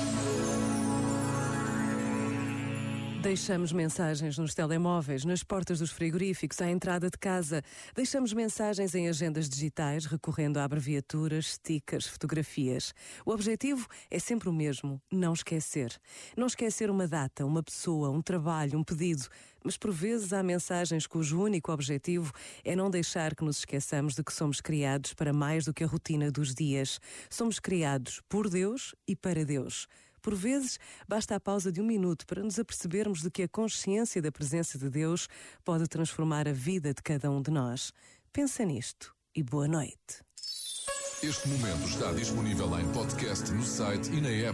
you Deixamos mensagens nos telemóveis, nas portas dos frigoríficos, à entrada de casa. Deixamos mensagens em agendas digitais, recorrendo a abreviaturas, stickers, fotografias. O objetivo é sempre o mesmo: não esquecer. Não esquecer uma data, uma pessoa, um trabalho, um pedido. Mas por vezes há mensagens cujo único objetivo é não deixar que nos esqueçamos de que somos criados para mais do que a rotina dos dias. Somos criados por Deus e para Deus. Por vezes, basta a pausa de um minuto para nos apercebermos de que a consciência da presença de Deus pode transformar a vida de cada um de nós. Pensa nisto e boa noite. Este momento está disponível em podcast no site e na app.